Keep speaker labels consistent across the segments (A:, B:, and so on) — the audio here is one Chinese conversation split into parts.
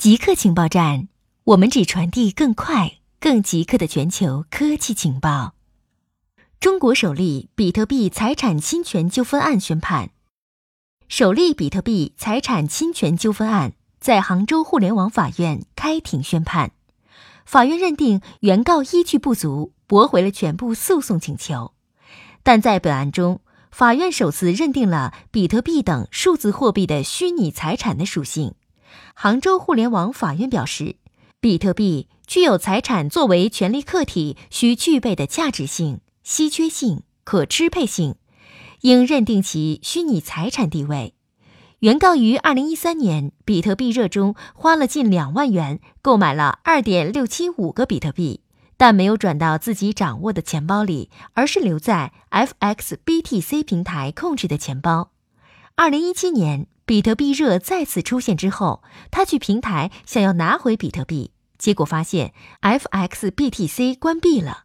A: 极客情报站，我们只传递更快、更极客的全球科技情报。中国首例比特币财产侵权纠纷案宣判。首例比特币财产侵权纠纷案在杭州互联网法院开庭宣判，法院认定原告依据不足，驳回了全部诉讼请求。但在本案中，法院首次认定了比特币等数字货币的虚拟财产的属性。杭州互联网法院表示，比特币具有财产作为权利客体需具备的价值性、稀缺性、可支配性，应认定其虚拟财产地位。原告于二零一三年比特币热中花了近两万元购买了二点六七五个比特币，但没有转到自己掌握的钱包里，而是留在 FXBTC 平台控制的钱包。二零一七年。比特币热再次出现之后，他去平台想要拿回比特币，结果发现 FXBTC 关闭了。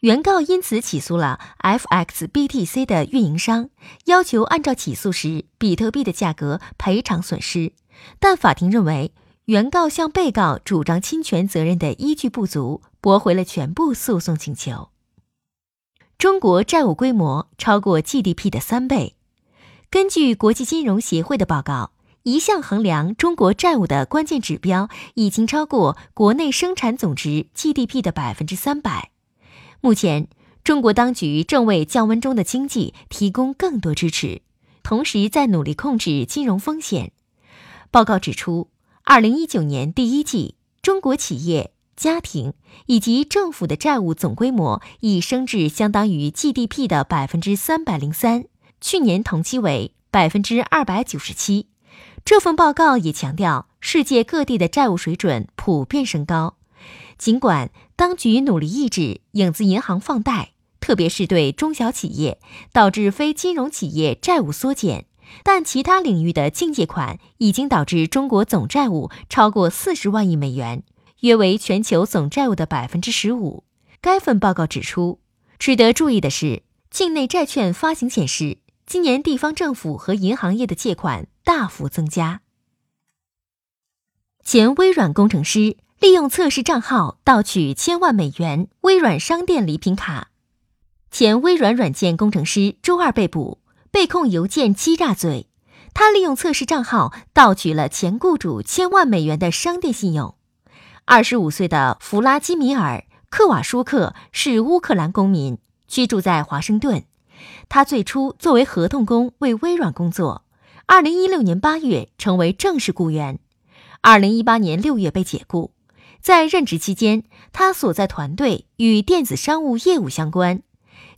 A: 原告因此起诉了 FXBTC 的运营商，要求按照起诉时比特币的价格赔偿损失。但法庭认为，原告向被告主张侵权责任的依据不足，驳回了全部诉讼请求。中国债务规模超过 GDP 的三倍。根据国际金融协会的报告，一项衡量中国债务的关键指标已经超过国内生产总值 GDP 的百分之三百。目前，中国当局正为降温中的经济提供更多支持，同时在努力控制金融风险。报告指出，二零一九年第一季，中国企业、家庭以及政府的债务总规模已升至相当于 GDP 的百分之三百零三。去年同期为百分之二百九十七。这份报告也强调，世界各地的债务水准普遍升高。尽管当局努力抑制影子银行放贷，特别是对中小企业，导致非金融企业债务缩减，但其他领域的净借款已经导致中国总债务超过四十万亿美元，约为全球总债务的百分之十五。该份报告指出，值得注意的是，境内债券发行显示。今年地方政府和银行业的借款大幅增加。前微软工程师利用测试账号盗取千万美元微软商店礼品卡。前微软软件工程师周二被捕，被控邮件欺诈罪。他利用测试账号盗取了前雇主千万美元的商店信用。二十五岁的弗拉基米尔·克瓦舒克是乌克兰公民，居住在华盛顿。他最初作为合同工为微软工作，二零一六年八月成为正式雇员，二零一八年六月被解雇。在任职期间，他所在团队与电子商务业务相关。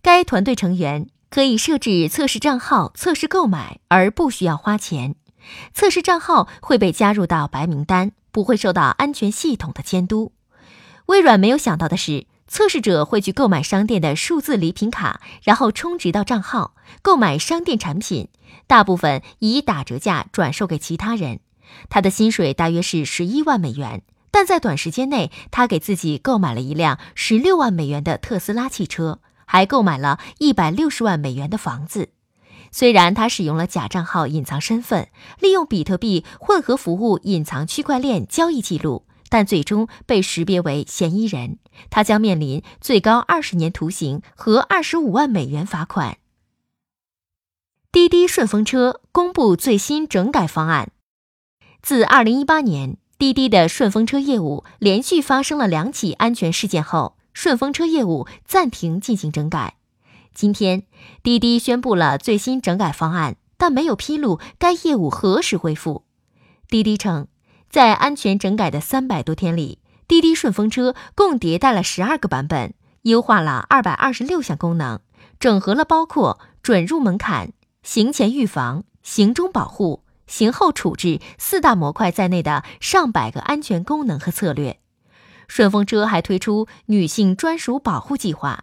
A: 该团队成员可以设置测试账号测试购买，而不需要花钱。测试账号会被加入到白名单，不会受到安全系统的监督。微软没有想到的是。测试者会去购买商店的数字礼品卡，然后充值到账号购买商店产品，大部分以打折价转售给其他人。他的薪水大约是十一万美元，但在短时间内，他给自己购买了一辆十六万美元的特斯拉汽车，还购买了一百六十万美元的房子。虽然他使用了假账号隐藏身份，利用比特币混合服务隐藏区块链交易记录。但最终被识别为嫌疑人，他将面临最高二十年徒刑和二十五万美元罚款。滴滴顺风车公布最新整改方案。自二零一八年，滴滴的顺风车业务连续发生了两起安全事件后，顺风车业务暂停进行整改。今天，滴滴宣布了最新整改方案，但没有披露该业务何时恢复。滴滴称。在安全整改的三百多天里，滴滴顺风车共迭代了十二个版本，优化了二百二十六项功能，整合了包括准入门槛、行前预防、行中保护、行后处置四大模块在内的上百个安全功能和策略。顺风车还推出女性专属保护计划。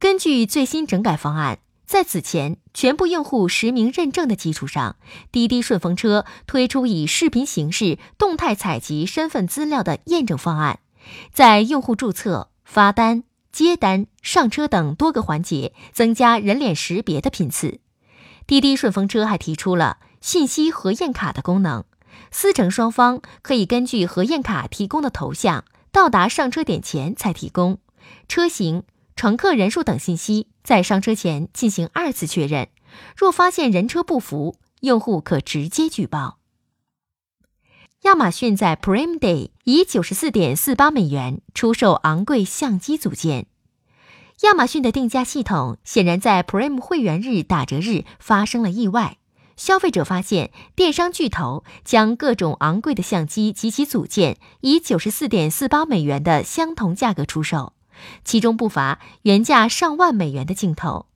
A: 根据最新整改方案。在此前，全部用户实名认证的基础上，滴滴顺风车推出以视频形式动态采集身份资料的验证方案，在用户注册、发单、接单、上车等多个环节增加人脸识别的频次。滴滴顺风车还提出了信息核验卡的功能，司乘双方可以根据核验卡提供的头像，到达上车点前才提供车型、乘客人数等信息，在上车前进行二次确认。若发现人车不符，用户可直接举报。亚马逊在 Prime Day 以九十四点四八美元出售昂贵相机组件。亚马逊的定价系统显然在 Prime 会员日打折日发生了意外。消费者发现，电商巨头将各种昂贵的相机及其组件以九十四点四八美元的相同价格出售，其中不乏原价上万美元的镜头。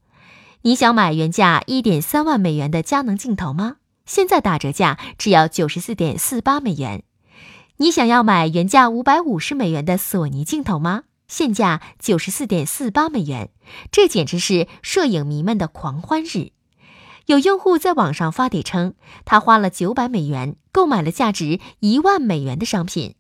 A: 你想买原价一点三万美元的佳能镜头吗？现在打折价只要九十四点四八美元。你想要买原价五百五十美元的索尼镜头吗？现价九十四点四八美元。这简直是摄影迷们的狂欢日。有用户在网上发帖称，他花了九百美元购买了价值一万美元的商品。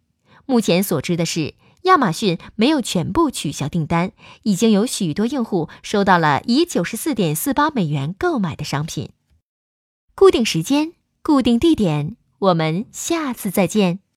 A: 目前所知的是，亚马逊没有全部取消订单，已经有许多用户收到了以九十四点四八美元购买的商品。固定时间，固定地点，我们下次再见。